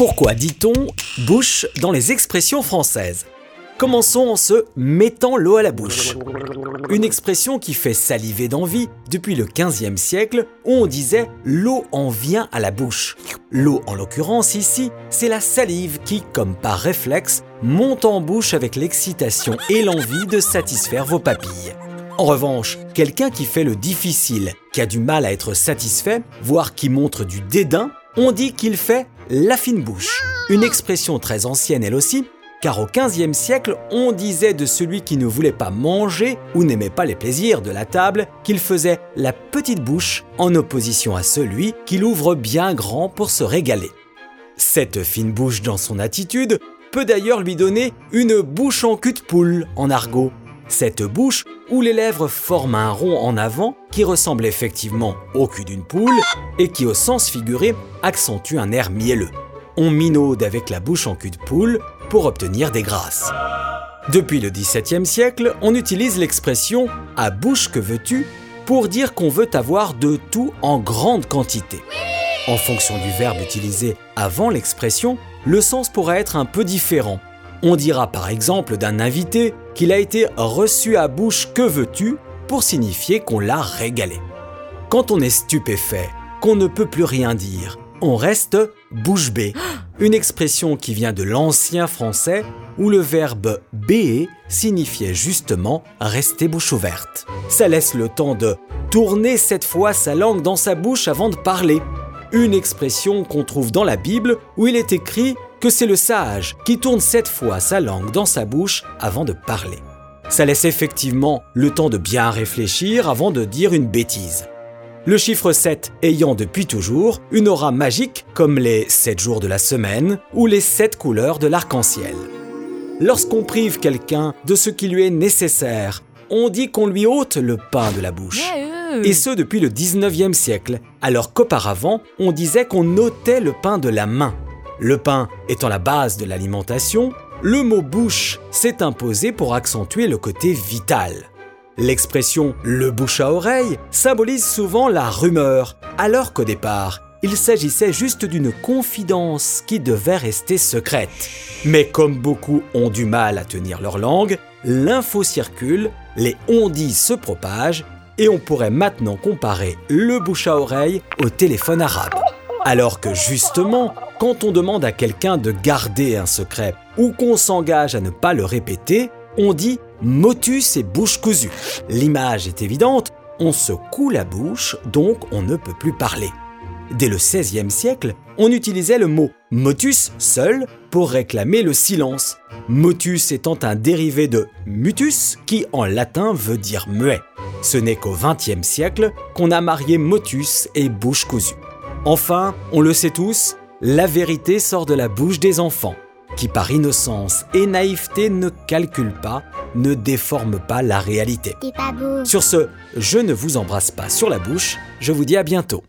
Pourquoi dit-on bouche dans les expressions françaises? Commençons en se mettant l'eau à la bouche. Une expression qui fait saliver d'envie depuis le 15e siècle où on disait l'eau en vient à la bouche. L'eau en l'occurrence ici, c'est la salive qui, comme par réflexe, monte en bouche avec l'excitation et l'envie de satisfaire vos papilles. En revanche, quelqu'un qui fait le difficile, qui a du mal à être satisfait, voire qui montre du dédain, on dit qu'il fait la fine bouche. Une expression très ancienne elle aussi, car au XVe siècle, on disait de celui qui ne voulait pas manger ou n'aimait pas les plaisirs de la table qu'il faisait la petite bouche en opposition à celui qui l'ouvre bien grand pour se régaler. Cette fine bouche dans son attitude peut d'ailleurs lui donner une bouche en cul de poule en argot, cette bouche où les lèvres forment un rond en avant qui ressemble effectivement au cul d'une poule et qui au sens figuré accentue un air mielleux. On minaude avec la bouche en cul de poule pour obtenir des grâces. Depuis le XVIIe siècle, on utilise l'expression à bouche que veux-tu pour dire qu'on veut avoir de tout en grande quantité. En fonction du verbe utilisé avant l'expression, le sens pourrait être un peu différent on dira par exemple d'un invité qu'il a été reçu à bouche que veux-tu pour signifier qu'on l'a régalé. Quand on est stupéfait, qu'on ne peut plus rien dire, on reste bouche bée, une expression qui vient de l'ancien français où le verbe béer signifiait justement rester bouche ouverte. Ça laisse le temps de tourner cette fois sa langue dans sa bouche avant de parler. Une expression qu'on trouve dans la Bible où il est écrit que c'est le sage qui tourne cette fois sa langue dans sa bouche avant de parler. Ça laisse effectivement le temps de bien réfléchir avant de dire une bêtise. Le chiffre 7 ayant depuis toujours une aura magique comme les 7 jours de la semaine ou les 7 couleurs de l'arc-en-ciel. Lorsqu'on prive quelqu'un de ce qui lui est nécessaire, on dit qu'on lui ôte le pain de la bouche. Et ce depuis le 19e siècle, alors qu'auparavant, on disait qu'on ôtait le pain de la main. Le pain étant la base de l'alimentation, le mot bouche s'est imposé pour accentuer le côté vital. L'expression le bouche à oreille symbolise souvent la rumeur, alors qu'au départ, il s'agissait juste d'une confidence qui devait rester secrète. Mais comme beaucoup ont du mal à tenir leur langue, l'info circule, les on-dit se propagent et on pourrait maintenant comparer le bouche à oreille au téléphone arabe. Alors que justement, quand on demande à quelqu'un de garder un secret ou qu'on s'engage à ne pas le répéter, on dit motus et bouche cousue. L'image est évidente, on se coule la bouche, donc on ne peut plus parler. Dès le XVIe siècle, on utilisait le mot motus seul pour réclamer le silence. Motus étant un dérivé de mutus qui en latin veut dire muet. Ce n'est qu'au XXe siècle qu'on a marié motus et bouche cousue. Enfin, on le sait tous, la vérité sort de la bouche des enfants, qui par innocence et naïveté ne calculent pas, ne déforment pas la réalité. Sur ce, je ne vous embrasse pas sur la bouche, je vous dis à bientôt.